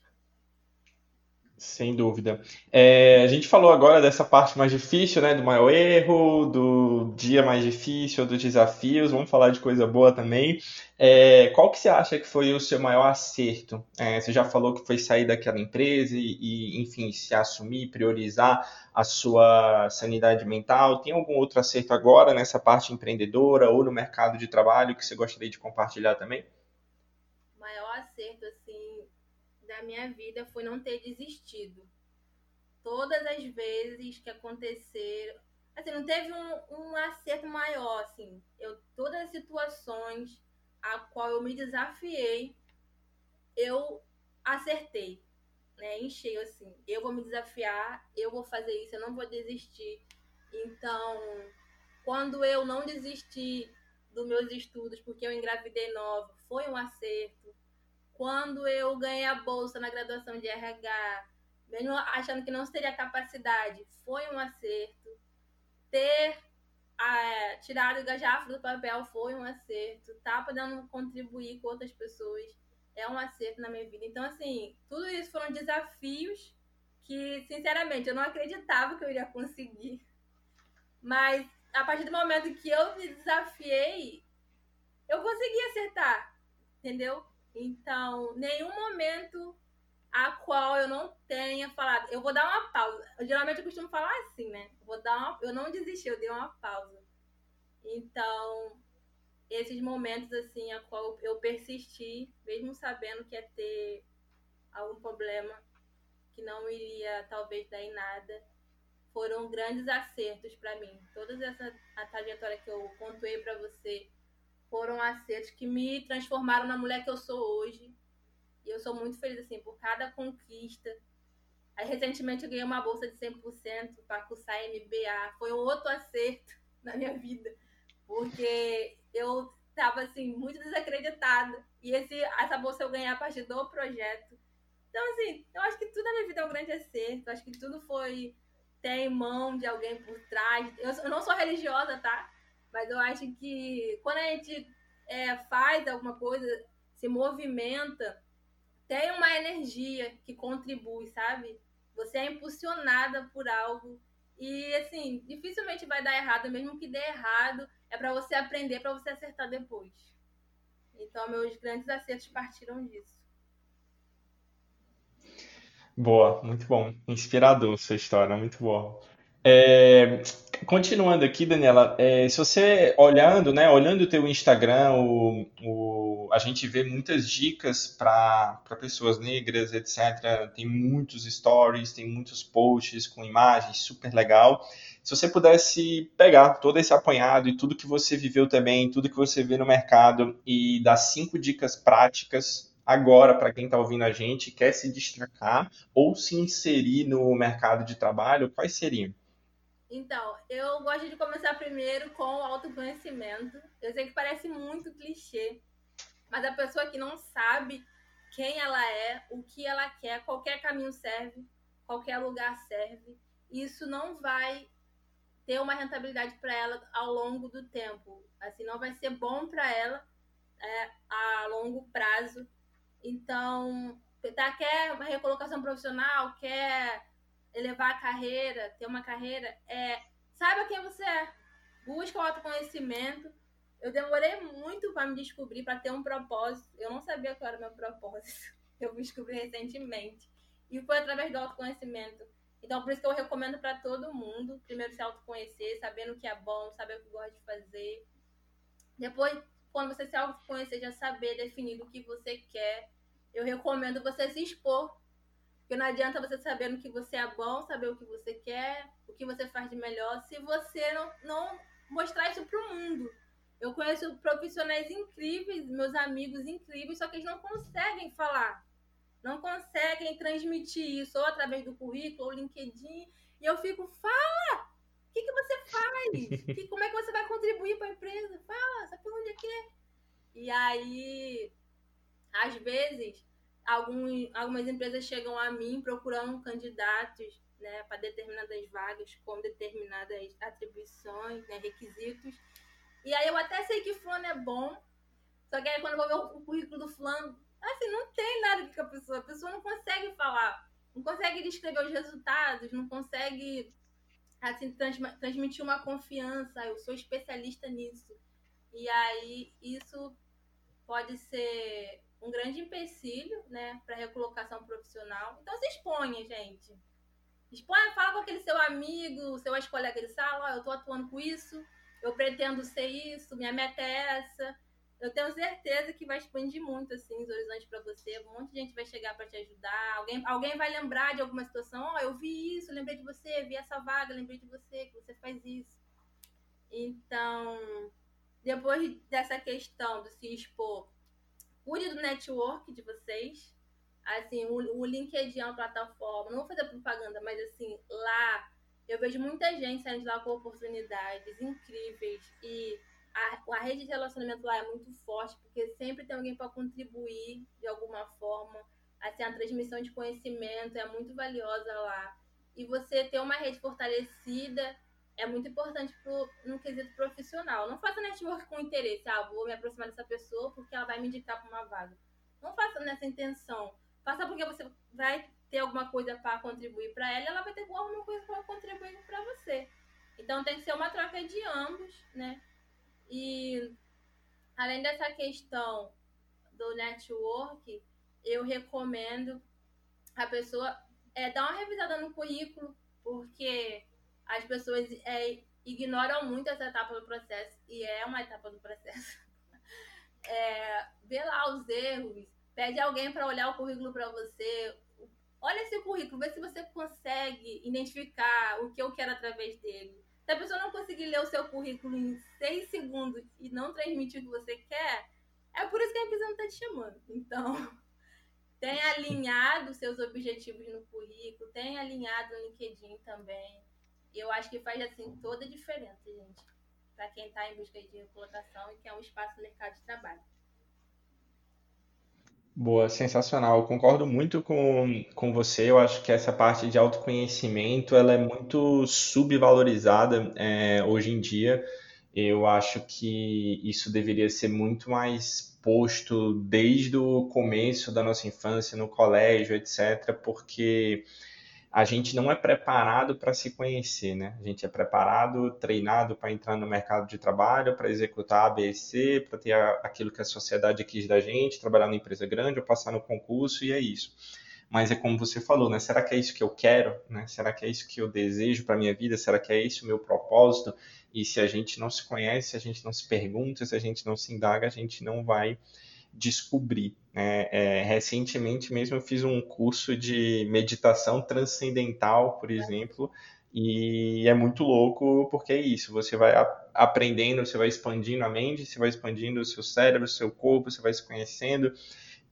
Sem dúvida. É, a gente falou agora dessa parte mais difícil, né? Do maior erro, do dia mais difícil, dos desafios. Vamos falar de coisa boa também. É, qual que você acha que foi o seu maior acerto? É, você já falou que foi sair daquela empresa e, e, enfim, se assumir, priorizar a sua sanidade mental. Tem algum outro acerto agora nessa parte empreendedora ou no mercado de trabalho que você gostaria de compartilhar também? Maior acerto, assim, minha vida foi não ter desistido. Todas as vezes que aconteceram, assim, não teve um, um acerto maior, assim. Eu, todas as situações a qual eu me desafiei, eu acertei, né? Enchei assim. Eu vou me desafiar, eu vou fazer isso, eu não vou desistir. Então, quando eu não desisti dos meus estudos porque eu engravidei nova, foi um acerto quando eu ganhei a bolsa na graduação de RH, mesmo achando que não teria capacidade, foi um acerto. Ter é, tirado o gajafo do papel foi um acerto. Tá podendo contribuir com outras pessoas é um acerto na minha vida. Então, assim, tudo isso foram desafios que, sinceramente, eu não acreditava que eu iria conseguir. Mas, a partir do momento que eu me desafiei, eu consegui acertar, entendeu? Então, nenhum momento a qual eu não tenha falado, eu vou dar uma pausa. Eu, geralmente eu costumo falar assim, né? Eu vou dar uma, eu não desisti, eu dei uma pausa. Então, esses momentos assim a qual eu persisti, mesmo sabendo que ia ter algum problema que não iria talvez dar em nada, foram grandes acertos para mim. Toda essa a trajetória que eu contei para você foram acertos que me transformaram na mulher que eu sou hoje. E eu sou muito feliz, assim, por cada conquista. Aí, recentemente, eu ganhei uma bolsa de 100% para cursar MBA. Foi outro acerto na minha vida. Porque eu estava, assim, muito desacreditada. E esse, essa bolsa eu ganhei a partir do projeto. Então, assim, eu acho que tudo na minha vida é um grande acerto. Eu acho que tudo foi ter em mão de alguém por trás. Eu, eu não sou religiosa, tá? Mas eu acho que quando a gente é, faz alguma coisa, se movimenta, tem uma energia que contribui, sabe? Você é impulsionada por algo. E, assim, dificilmente vai dar errado, mesmo que dê errado, é para você aprender, para você acertar depois. Então, meus grandes acertos partiram disso. Boa, muito bom. Inspirador sua história, muito boa. É, continuando aqui, Daniela, é, se você olhando, né, olhando o teu Instagram, o, o, a gente vê muitas dicas para pessoas negras, etc. Tem muitos stories, tem muitos posts com imagens, super legal. Se você pudesse pegar todo esse apanhado e tudo que você viveu também, tudo que você vê no mercado e dar cinco dicas práticas agora para quem está ouvindo a gente, quer se destacar ou se inserir no mercado de trabalho, quais seriam? Então, eu gosto de começar primeiro com o autoconhecimento. Eu sei que parece muito clichê, mas a pessoa que não sabe quem ela é, o que ela quer, qualquer caminho serve, qualquer lugar serve, isso não vai ter uma rentabilidade para ela ao longo do tempo. Assim, não vai ser bom para ela é, a longo prazo. Então, tá, quer uma recolocação profissional, quer elevar a carreira, ter uma carreira, é saiba quem você é. Busca o autoconhecimento. Eu demorei muito para me descobrir, para ter um propósito. Eu não sabia qual era o meu propósito. Eu descobri recentemente. E foi através do autoconhecimento. Então, por isso que eu recomendo para todo mundo. Primeiro, se autoconhecer, sabendo o que é bom, saber o que gosta de fazer. Depois, quando você se autoconhecer, já saber definir o que você quer. Eu recomendo você se expor porque não adianta você saber no que você é bom, saber o que você quer, o que você faz de melhor, se você não, não mostrar isso para o mundo. Eu conheço profissionais incríveis, meus amigos incríveis, só que eles não conseguem falar. não conseguem transmitir isso ou através do currículo ou LinkedIn. E eu fico, fala! O que, que você faz? Que, como é que você vai contribuir para a empresa? Fala, sabe onde é que é? E aí, às vezes, algum, algumas empresas chegam a mim procurando candidatos né, para determinadas vagas com determinadas atribuições, né, requisitos. E aí eu até sei que fulano é bom, só que aí quando eu vou ver o currículo do fulano, assim, não tem nada que a pessoa, a pessoa não consegue falar, não consegue descrever os resultados, não consegue assim, trans, transmitir uma confiança, eu sou especialista nisso. E aí isso pode ser um grande empecilho, né, para recolocação profissional. Então se exponha, gente. Exponha, fala com aquele seu amigo, seu ex-colega de sala, eu estou atuando com isso, eu pretendo ser isso, minha meta é essa. Eu tenho certeza que vai expandir muito assim os horizontes para você. Um monte de gente vai chegar para te ajudar. Alguém, alguém vai lembrar de alguma situação. Ó, oh, eu vi isso, lembrei de você, vi essa vaga, lembrei de você, que você faz isso. Então, depois dessa questão de se expor, cuide do network de vocês. Assim, o, o LinkedIn é uma plataforma, não vou fazer propaganda, mas assim, lá eu vejo muita gente saindo de lá com oportunidades incríveis e a, a rede de relacionamento lá é muito forte, porque sempre tem alguém para contribuir de alguma forma. Assim, a transmissão de conhecimento é muito valiosa lá. E você ter uma rede fortalecida é muito importante pro, no quesito profissional. Não faça network com interesse. Ah, vou me aproximar dessa pessoa porque ela vai me indicar para uma vaga. Não faça nessa intenção. Faça porque você vai ter alguma coisa para contribuir para ela ela vai ter alguma coisa para contribuir para você. Então tem que ser uma troca de ambos, né? E além dessa questão do network, eu recomendo a pessoa é, dar uma revisada no currículo, porque as pessoas é, ignoram muito essa etapa do processo, e é uma etapa do processo. É, vê lá os erros, pede alguém para olhar o currículo para você. Olha esse currículo, vê se você consegue identificar o que eu quero através dele. Se a pessoa não conseguir ler o seu currículo em seis segundos e não transmitir o que você quer, é por isso que a empresa não está te chamando. Então, tenha alinhado seus objetivos no currículo, tenha alinhado no LinkedIn também. Eu acho que faz assim toda a diferença, gente, para quem está em busca de recolocação e quer um espaço no mercado de trabalho. Boa, sensacional. Eu concordo muito com, com você. Eu acho que essa parte de autoconhecimento ela é muito subvalorizada é, hoje em dia. Eu acho que isso deveria ser muito mais posto desde o começo da nossa infância, no colégio, etc., porque a gente não é preparado para se conhecer, né? A gente é preparado, treinado para entrar no mercado de trabalho, para executar ABC, para ter aquilo que a sociedade quis da gente, trabalhar numa empresa grande ou passar no concurso e é isso. Mas é como você falou, né? Será que é isso que eu quero? Né? Será que é isso que eu desejo para minha vida? Será que é esse o meu propósito? E se a gente não se conhece, se a gente não se pergunta, se a gente não se indaga, a gente não vai descobrir. Né? É, recentemente mesmo eu fiz um curso de meditação transcendental, por exemplo, e é muito louco porque é isso, você vai aprendendo, você vai expandindo a mente, você vai expandindo o seu cérebro, o seu corpo, você vai se conhecendo.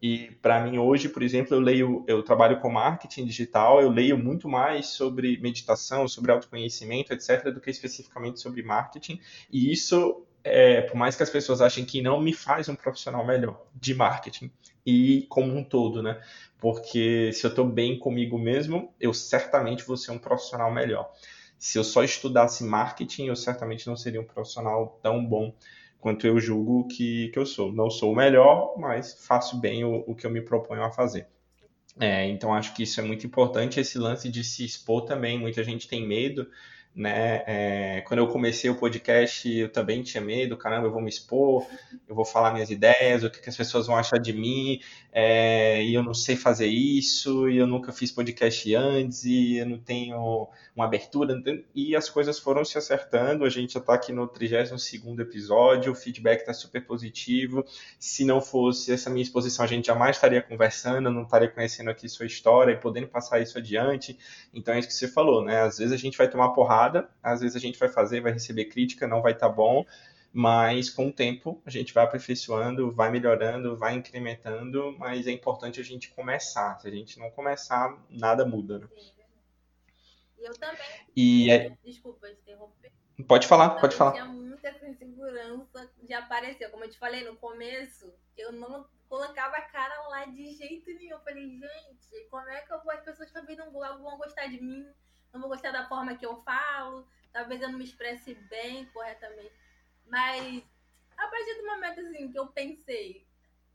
E para mim hoje, por exemplo, eu leio, eu trabalho com marketing digital, eu leio muito mais sobre meditação, sobre autoconhecimento, etc, do que especificamente sobre marketing. E isso é, por mais que as pessoas achem que não, me faz um profissional melhor de marketing e como um todo, né? Porque se eu estou bem comigo mesmo, eu certamente vou ser um profissional melhor. Se eu só estudasse marketing, eu certamente não seria um profissional tão bom quanto eu julgo que, que eu sou. Não sou o melhor, mas faço bem o, o que eu me proponho a fazer. É, então acho que isso é muito importante, esse lance de se expor também. Muita gente tem medo né? É, quando eu comecei o podcast, eu também tinha medo, caramba, eu vou me expor, eu vou falar minhas ideias, o que, que as pessoas vão achar de mim, é, e eu não sei fazer isso, e eu nunca fiz podcast antes, e eu não tenho uma abertura, e as coisas foram se acertando, a gente já está aqui no 32º episódio, o feedback está super positivo, se não fosse essa minha exposição, a gente jamais estaria conversando, não estaria conhecendo aqui sua história e podendo passar isso adiante, então é isso que você falou, né? Às vezes a gente vai tomar porrada, às vezes a gente vai fazer, vai receber crítica, não vai estar tá bom, mas com o tempo a gente vai aperfeiçoando, vai melhorando, vai incrementando, mas é importante a gente começar. Se a gente não começar, nada muda. Né? Sim, e eu também. E é... Desculpa interromper. Pode falar, pode falar. Tinha muita insegurança de aparecer. Como eu te falei no começo, eu não colocava a cara lá de jeito nenhum. Eu falei, gente, como é que vou? As pessoas também não vão gostar de mim, não vão gostar da forma que eu falo, talvez eu não me expresse bem, corretamente. Mas a partir do momento assim que eu pensei,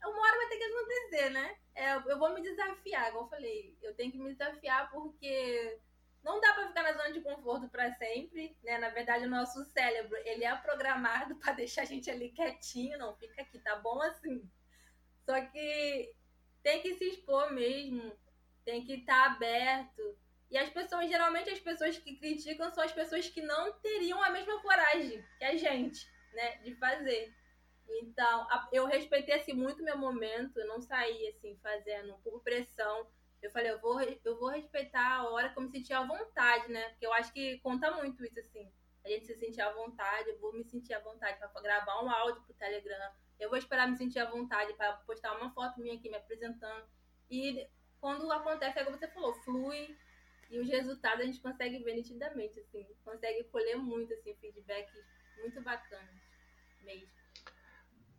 uma hora vai ter que acontecer, né? É, eu vou me desafiar, como eu falei, eu tenho que me desafiar porque não dá para ficar na zona de conforto para sempre, né? Na verdade, o nosso cérebro, ele é programado para deixar a gente ali quietinho, não fica aqui, tá bom assim. Só que tem que se expor mesmo, tem que estar tá aberto. E as pessoas, geralmente as pessoas que criticam são as pessoas que não teriam a mesma coragem que a gente, né, de fazer. Então, eu respeitei assim muito meu momento, eu não saí assim fazendo por pressão eu falei, eu vou, eu vou respeitar a hora que eu me sentir à vontade, né? Porque eu acho que conta muito isso, assim. A gente se sentir à vontade, eu vou me sentir à vontade para gravar um áudio pro Telegram. Eu vou esperar me sentir à vontade para postar uma foto minha aqui me apresentando. E quando acontece, é como você falou, flui. E os resultados a gente consegue ver nitidamente, assim. Consegue colher muito, assim, feedback muito bacana mesmo.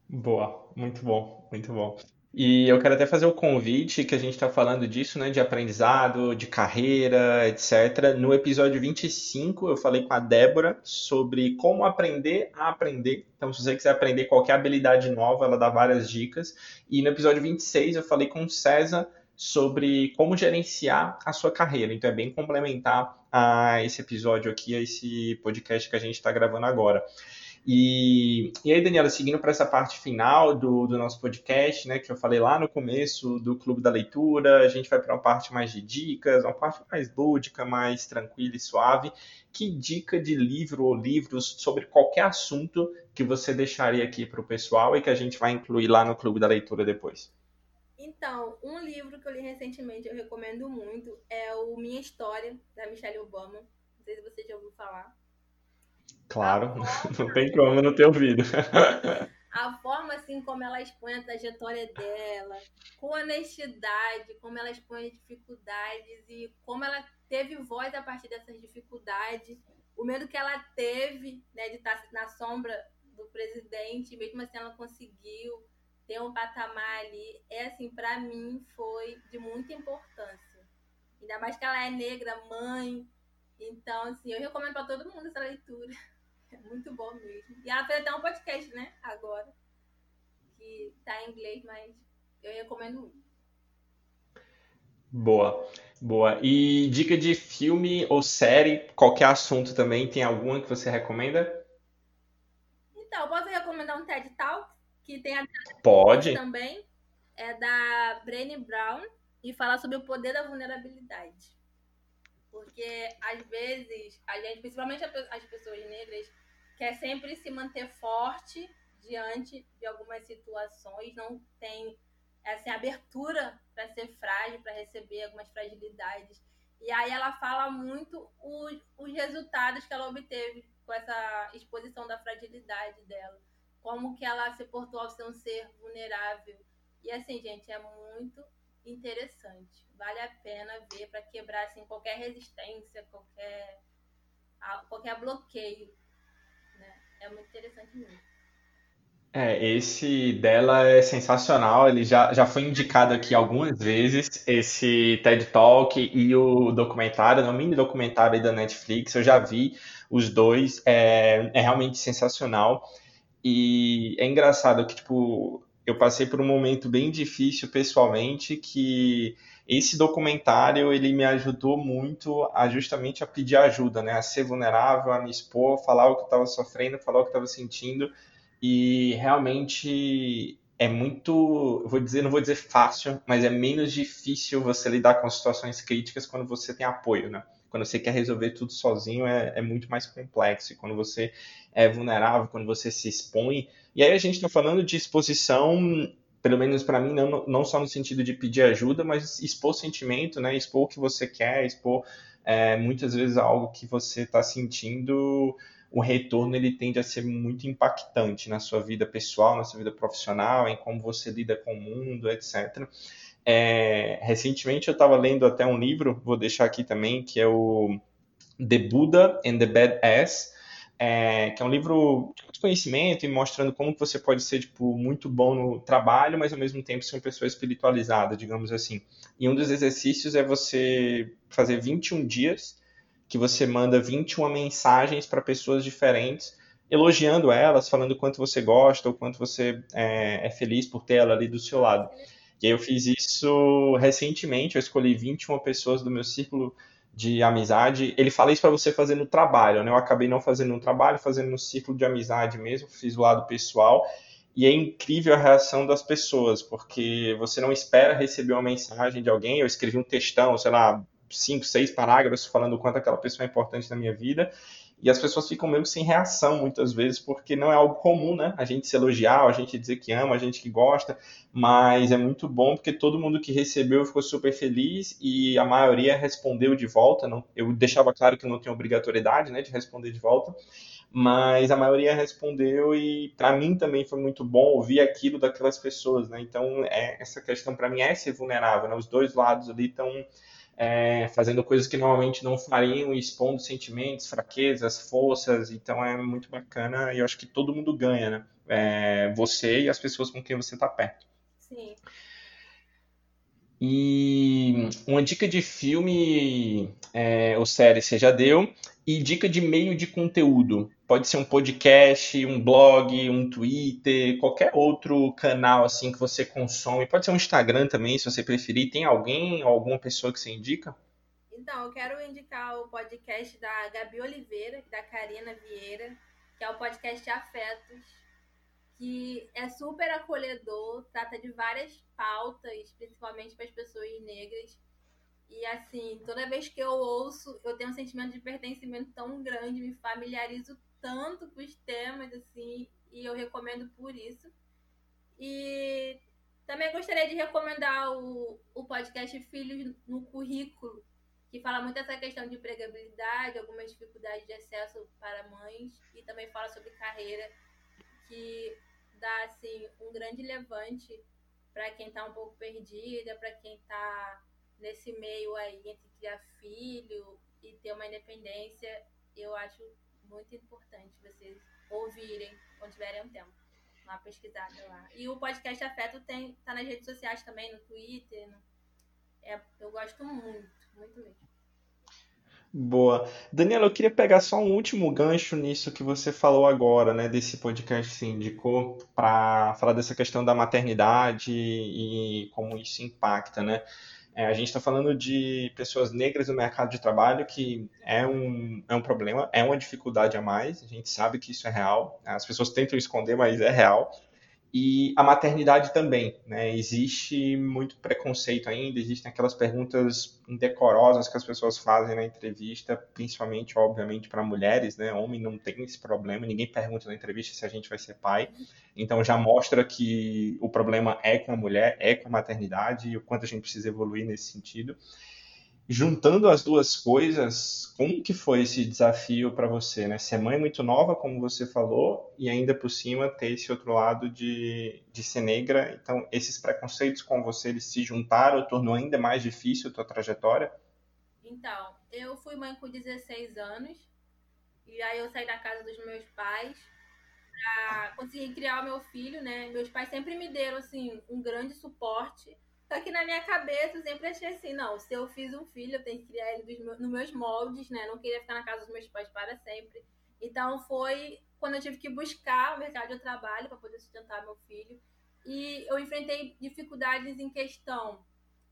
Boa, muito bom, muito bom. E eu quero até fazer o convite que a gente está falando disso, né, de aprendizado, de carreira, etc. No episódio 25, eu falei com a Débora sobre como aprender a aprender. Então, se você quiser aprender qualquer habilidade nova, ela dá várias dicas. E no episódio 26, eu falei com o César sobre como gerenciar a sua carreira. Então, é bem complementar a esse episódio aqui, a esse podcast que a gente está gravando agora. E, e aí, Daniela, seguindo para essa parte final do, do nosso podcast, né, que eu falei lá no começo do Clube da Leitura, a gente vai para uma parte mais de dicas, uma parte mais lúdica, mais tranquila e suave. Que dica de livro ou livros sobre qualquer assunto que você deixaria aqui para o pessoal e que a gente vai incluir lá no Clube da Leitura depois? Então, um livro que eu li recentemente, eu recomendo muito, é o Minha História, da Michelle Obama. Não sei se você já ouviu falar. Claro, não tem como não ter ouvido. A forma assim como ela expõe a trajetória dela, com honestidade, como ela expõe as dificuldades e como ela teve voz a partir dessas dificuldades, o medo que ela teve, né, de estar na sombra do presidente, mesmo assim ela conseguiu ter um patamar ali, é assim, para mim foi de muita importância. Ainda mais que ela é negra, mãe, então assim, eu recomendo para todo mundo essa leitura. É muito bom mesmo. E ela fez até um podcast, né? Agora. Que tá em inglês, mas eu recomendo muito. Boa, boa. E dica de filme ou série, qualquer assunto também, tem alguma que você recomenda? Então, posso recomendar um TED Talk, que tem a Pode. também, é da Brené Brown, e fala sobre o poder da vulnerabilidade. Porque, às vezes, a gente, principalmente as pessoas negras, quer sempre se manter forte diante de algumas situações, não tem essa abertura para ser frágil, para receber algumas fragilidades. E aí ela fala muito os, os resultados que ela obteve com essa exposição da fragilidade dela. Como que ela se portou ao ser um ser vulnerável. E assim, gente, é muito interessante. Vale a pena ver para quebrar assim, qualquer resistência, qualquer, qualquer bloqueio. Né? É muito interessante mesmo. É, esse dela é sensacional. Ele já, já foi indicado aqui algumas vezes, esse TED Talk e o documentário, o mini documentário da Netflix. Eu já vi os dois, é, é realmente sensacional. E é engraçado que, tipo, eu passei por um momento bem difícil pessoalmente que esse documentário ele me ajudou muito a justamente a pedir ajuda, né, a ser vulnerável, a me expor, falar o que eu estava sofrendo, falar o que eu estava sentindo e realmente é muito, vou dizer, não vou dizer fácil, mas é menos difícil você lidar com situações críticas quando você tem apoio, né? Quando você quer resolver tudo sozinho é, é muito mais complexo. E quando você é vulnerável, quando você se expõe. E aí a gente está falando de exposição, pelo menos para mim, não, não só no sentido de pedir ajuda, mas expor sentimento, né? Expor o que você quer, expor é, muitas vezes algo que você está sentindo o retorno ele tende a ser muito impactante na sua vida pessoal, na sua vida profissional, em como você lida com o mundo, etc. É, recentemente eu estava lendo até um livro, vou deixar aqui também, que é o The Buddha and the Bad Ass, é, que é um livro de conhecimento e mostrando como você pode ser tipo muito bom no trabalho, mas ao mesmo tempo ser uma pessoa espiritualizada, digamos assim. E um dos exercícios é você fazer 21 dias que você manda 21 mensagens para pessoas diferentes, elogiando elas, falando quanto você gosta, o quanto você é, é feliz por ter ela ali do seu lado. E aí eu fiz isso recentemente, eu escolhi 21 pessoas do meu círculo de amizade, ele fala isso para você fazer no trabalho, né? Eu acabei não fazendo no trabalho, fazendo no ciclo de amizade mesmo, fiz o lado pessoal. E é incrível a reação das pessoas, porque você não espera receber uma mensagem de alguém. Eu escrevi um textão, sei lá, cinco, seis parágrafos falando o quanto aquela pessoa é importante na minha vida. E as pessoas ficam meio sem reação muitas vezes, porque não é algo comum, né? A gente se elogiar, a gente dizer que ama, a gente que gosta, mas é muito bom porque todo mundo que recebeu ficou super feliz e a maioria respondeu de volta. Não, eu deixava claro que não tem obrigatoriedade, né, de responder de volta, mas a maioria respondeu e para mim também foi muito bom ouvir aquilo daquelas pessoas, né? Então é, essa questão para mim é ser vulnerável, né? Os dois lados ali estão é, fazendo coisas que normalmente não fariam, expondo sentimentos, fraquezas, forças. Então é muito bacana e eu acho que todo mundo ganha, né? É, você e as pessoas com quem você está perto. Sim. E uma dica de filme é, ou série você já deu. E dica de meio de conteúdo. Pode ser um podcast, um blog, um Twitter, qualquer outro canal assim que você consome. Pode ser um Instagram também, se você preferir. Tem alguém ou alguma pessoa que você indica? Então, eu quero indicar o podcast da Gabi Oliveira, da Karina Vieira, que é o podcast Afetos, que é super acolhedor, trata de várias pautas, principalmente para as pessoas negras e assim, toda vez que eu ouço, eu tenho um sentimento de pertencimento tão grande, me familiarizo tanto com os temas, assim, e eu recomendo por isso. E também gostaria de recomendar o, o podcast Filhos no Currículo, que fala muito essa questão de empregabilidade, algumas dificuldades de acesso para mães, e também fala sobre carreira, que dá assim um grande levante para quem está um pouco perdida, para quem está nesse meio aí entre criar filho e ter uma independência, eu acho muito importante vocês ouvirem quando tiverem um tempo. Uma pesquisada lá. E o podcast Afeto tem, tá nas redes sociais também, no Twitter. No, é, eu gosto muito, muito mesmo. Boa. Daniela, eu queria pegar só um último gancho nisso que você falou agora, né, desse podcast que você indicou, para falar dessa questão da maternidade e como isso impacta, né? É, a gente está falando de pessoas negras no mercado de trabalho, que é um, é um problema, é uma dificuldade a mais, a gente sabe que isso é real, as pessoas tentam esconder, mas é real. E a maternidade também, né? Existe muito preconceito ainda, existem aquelas perguntas indecorosas que as pessoas fazem na entrevista, principalmente, obviamente, para mulheres, né? Homem não tem esse problema, ninguém pergunta na entrevista se a gente vai ser pai. Então já mostra que o problema é com a mulher, é com a maternidade e o quanto a gente precisa evoluir nesse sentido juntando as duas coisas, como que foi esse desafio para você, né? Ser mãe muito nova, como você falou, e ainda por cima ter esse outro lado de, de ser negra. Então, esses preconceitos com você, eles se juntaram, tornou ainda mais difícil a tua trajetória? Então, eu fui mãe com 16 anos, e aí eu saí da casa dos meus pais para conseguir criar o meu filho, né? Meus pais sempre me deram, assim, um grande suporte, só que na minha cabeça eu sempre achei assim, não, se eu fiz um filho, eu tenho que criar ele meus, nos meus moldes, né? Não queria ficar na casa dos meus pais para sempre. Então foi quando eu tive que buscar o mercado de trabalho para poder sustentar meu filho. E eu enfrentei dificuldades em questão.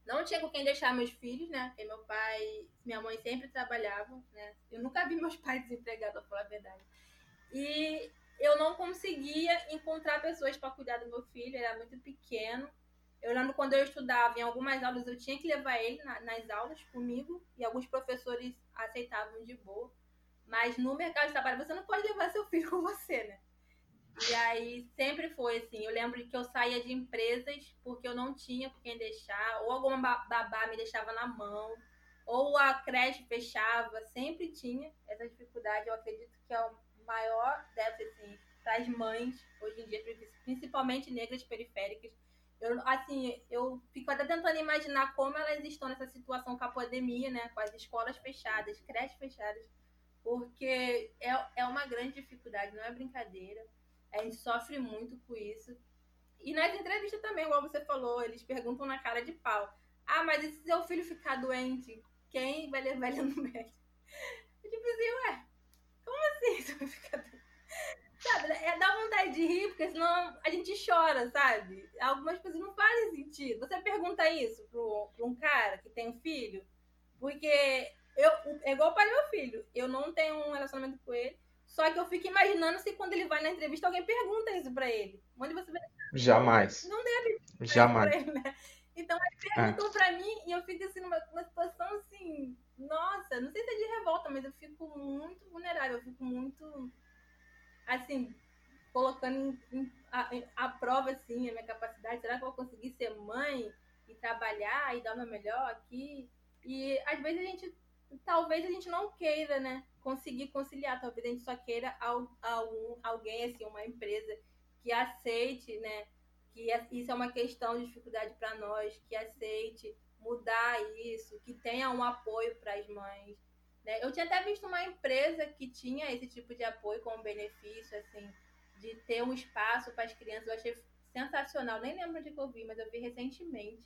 Não tinha com quem deixar meus filhos, né? Porque meu pai, minha mãe sempre trabalhavam, né? Eu nunca vi meus pais desempregados, pra falar a verdade. E eu não conseguia encontrar pessoas para cuidar do meu filho, era muito pequeno. Eu lembro quando eu estudava, em algumas aulas eu tinha que levar ele na, nas aulas comigo e alguns professores aceitavam de boa. Mas no mercado de trabalho você não pode levar seu filho com você, né? E aí sempre foi assim. Eu lembro que eu saía de empresas porque eu não tinha com quem deixar, ou alguma babá me deixava na mão, ou a creche fechava, sempre tinha essa dificuldade. Eu acredito que é maior déficit assim, para as mães, hoje em dia, principalmente negras periféricas. Eu, assim, eu fico até tentando imaginar como elas estão nessa situação com a pandemia, né? Com as escolas fechadas, creches fechadas, porque é, é uma grande dificuldade, não é brincadeira. A gente sofre muito com isso. E nas entrevistas também, igual você falou, eles perguntam na cara de pau. Ah, mas e se seu filho ficar doente? Quem vai levar ele no médico? Eu tipo assim, ué, como assim você vai ficar doente? Sabe, é, dá vontade de rir, porque senão a gente chora, sabe? Algumas coisas não fazem sentido. Você pergunta isso pra um cara que tem um filho, porque eu, é igual do meu filho. Eu não tenho um relacionamento com ele, só que eu fico imaginando se quando ele vai na entrevista alguém pergunta isso pra ele. Onde você vai. Jamais. Não deve. Jamais. Ele, né? Então eles perguntam é. pra mim e eu fico assim numa, numa situação assim, nossa, não sei se é de revolta, mas eu fico muito vulnerável, eu fico muito assim, colocando em, em, a, a, prova assim, a minha capacidade. Será que eu vou conseguir ser mãe e trabalhar e dar meu melhor aqui? E às vezes a gente, talvez a gente não queira, né? Conseguir conciliar, talvez a gente só queira algum, alguém, assim, uma empresa que aceite, né? Que é, isso é uma questão de dificuldade para nós, que aceite mudar isso, que tenha um apoio para as mães, né? Eu tinha até visto uma empresa que tinha esse tipo de apoio como benefício, assim, de ter um espaço para as crianças. Eu achei sensacional. Nem lembro onde eu vi, mas eu vi recentemente.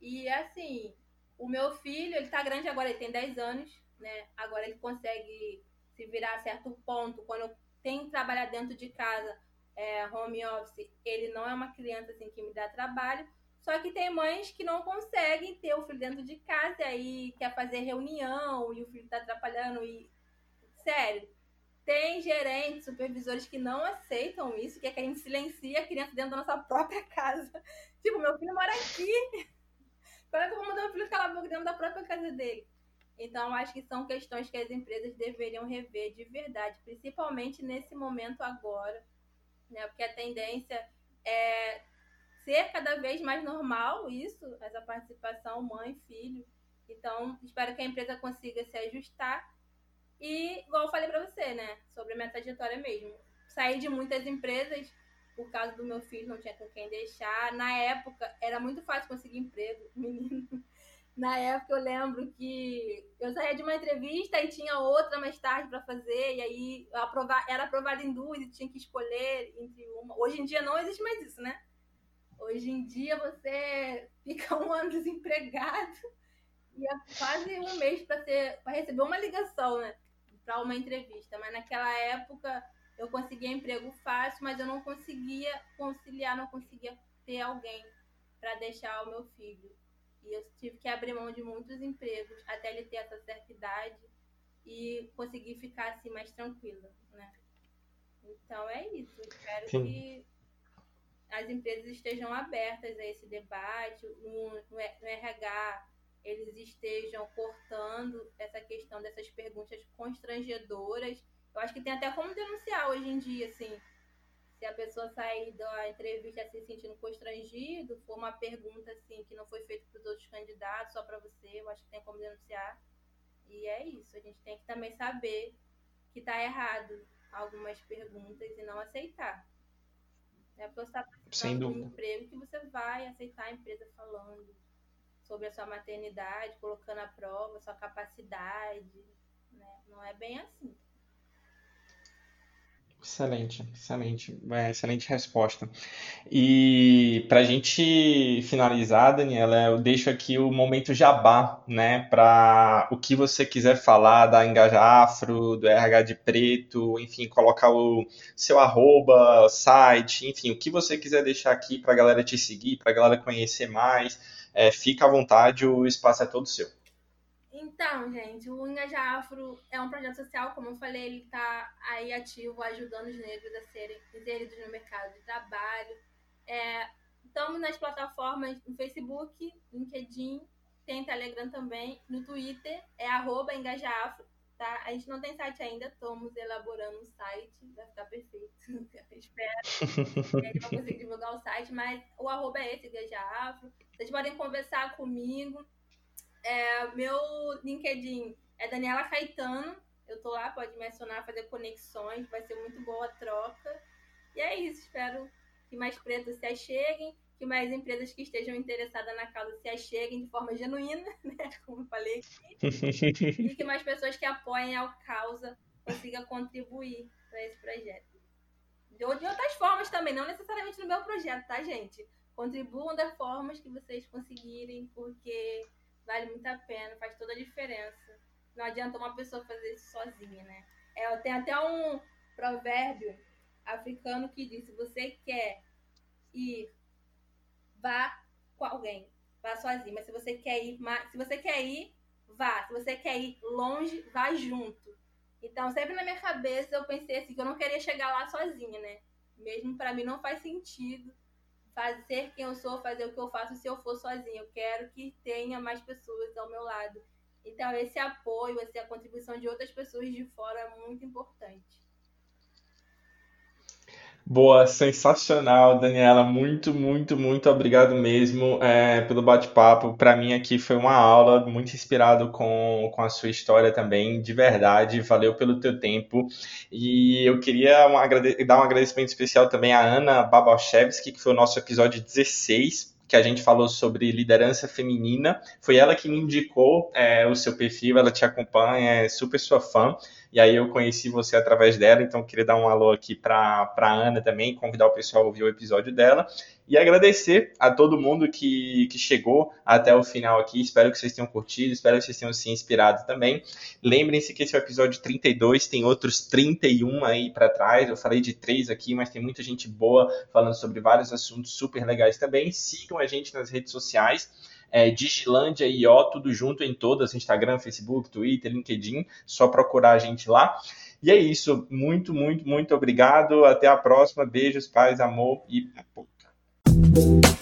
E, assim, o meu filho, ele está grande agora, ele tem 10 anos, né? Agora ele consegue se virar a certo ponto. Quando eu tenho que trabalhar dentro de casa, é, home office, ele não é uma criança, assim, que me dá trabalho. Só que tem mães que não conseguem ter o filho dentro de casa e aí quer fazer reunião e o filho tá atrapalhando e. Sério. Tem gerentes, supervisores que não aceitam isso, que é que a gente silencia a criança dentro da nossa própria casa. Tipo, meu filho mora aqui. Como é que eu vou mandar meu filho calar a boca dentro da própria casa dele? Então, acho que são questões que as empresas deveriam rever de verdade, principalmente nesse momento agora, né? Porque a tendência é ser cada vez mais normal isso, essa participação mãe-filho. Então, espero que a empresa consiga se ajustar. E, igual eu falei para você, né, sobre a minha trajetória mesmo. Saí de muitas empresas, por causa do meu filho, não tinha com quem deixar. Na época, era muito fácil conseguir emprego, menino. Na época, eu lembro que eu saía de uma entrevista e tinha outra mais tarde para fazer, e aí era aprovada em duas e tinha que escolher entre uma. Hoje em dia não existe mais isso, né? Hoje em dia você fica um ano desempregado e é quase um mês para receber uma ligação, né? Para uma entrevista. Mas naquela época eu conseguia emprego fácil, mas eu não conseguia conciliar, não conseguia ter alguém para deixar o meu filho. E eu tive que abrir mão de muitos empregos até ele ter essa certa idade e conseguir ficar assim mais tranquila, né? Então é isso. Espero Sim. que as empresas estejam abertas a esse debate, no, no RH eles estejam cortando essa questão dessas perguntas constrangedoras. Eu acho que tem até como denunciar hoje em dia, assim, se a pessoa sair da entrevista se sentindo constrangido, for uma pergunta assim que não foi feita para os outros candidatos, só para você, eu acho que tem como denunciar. E é isso, a gente tem que também saber que está errado algumas perguntas e não aceitar. É porque você está precisando de um emprego que você vai aceitar a empresa falando sobre a sua maternidade, colocando à prova a sua capacidade. Né? Não é bem assim. Excelente, excelente, é, excelente resposta. E para a gente finalizar, Daniela, eu deixo aqui o momento jabá, né, para o que você quiser falar da Engaja Afro, do RH de Preto, enfim, colocar o seu arroba, site, enfim, o que você quiser deixar aqui para a galera te seguir, para a galera conhecer mais, é, fica à vontade, o espaço é todo seu. Então, gente, o Engaja Afro é um projeto social, como eu falei, ele está aí ativo, ajudando os negros a serem inseridos no mercado de trabalho. É, estamos nas plataformas no Facebook, LinkedIn, tem Telegram também, no Twitter, é arroba engajaafro, tá? A gente não tem site ainda, estamos elaborando um site, vai ficar perfeito. Espero a gente vai conseguir divulgar o site, mas o arroba é esse, engajaafro. Vocês podem conversar comigo, é, meu LinkedIn é Daniela Caetano, eu tô lá, pode me acionar, fazer conexões, vai ser muito boa a troca. E é isso, espero que mais pretos se acheguem, que mais empresas que estejam interessadas na causa se acheguem de forma genuína, né? Como eu falei aqui. e que mais pessoas que apoiem a causa consigam contribuir para esse projeto. De outras formas também, não necessariamente no meu projeto, tá, gente? Contribuam das formas que vocês conseguirem, porque vale muito a pena, faz toda a diferença. Não adianta uma pessoa fazer isso sozinha, né? É, tem até um provérbio africano que diz: se você quer ir, vá com alguém, vá sozinho. Mas se você quer ir, se você quer ir, vá. Se você quer ir longe, vá junto. Então, sempre na minha cabeça eu pensei assim que eu não queria chegar lá sozinha, né? Mesmo para mim não faz sentido fazer quem eu sou, fazer o que eu faço se eu for sozinha. Eu quero que tenha mais pessoas ao meu lado. Então, esse apoio, essa contribuição de outras pessoas de fora é muito importante. Boa, sensacional, Daniela. Muito, muito, muito obrigado mesmo é, pelo bate-papo. Para mim aqui foi uma aula, muito inspirado com, com a sua história também, de verdade. Valeu pelo teu tempo. E eu queria dar um agradecimento especial também à Ana Babalchevski, que foi o nosso episódio 16 que a gente falou sobre liderança feminina. Foi ela que me indicou é, o seu perfil, ela te acompanha, é super sua fã. E aí eu conheci você através dela, então queria dar um alô aqui para a Ana também, convidar o pessoal a ouvir o episódio dela. E agradecer a todo mundo que, que chegou até o final aqui. Espero que vocês tenham curtido, espero que vocês tenham se inspirado também. Lembrem-se que esse é o episódio 32, tem outros 31 aí para trás. Eu falei de três aqui, mas tem muita gente boa falando sobre vários assuntos super legais também. Sigam a gente nas redes sociais é Digilândia e ó, tudo junto em todas, Instagram, Facebook, Twitter, LinkedIn, só procurar a gente lá. E é isso, muito, muito, muito obrigado. Até a próxima. Beijos, paz, amor e Thank you.